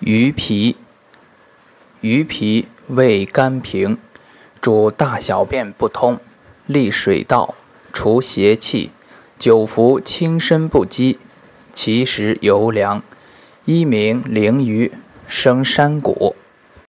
鱼皮，鱼皮味甘平，主大小便不通，利水道，除邪气，久服轻身不饥，其实尤凉。一名灵鱼，生山谷。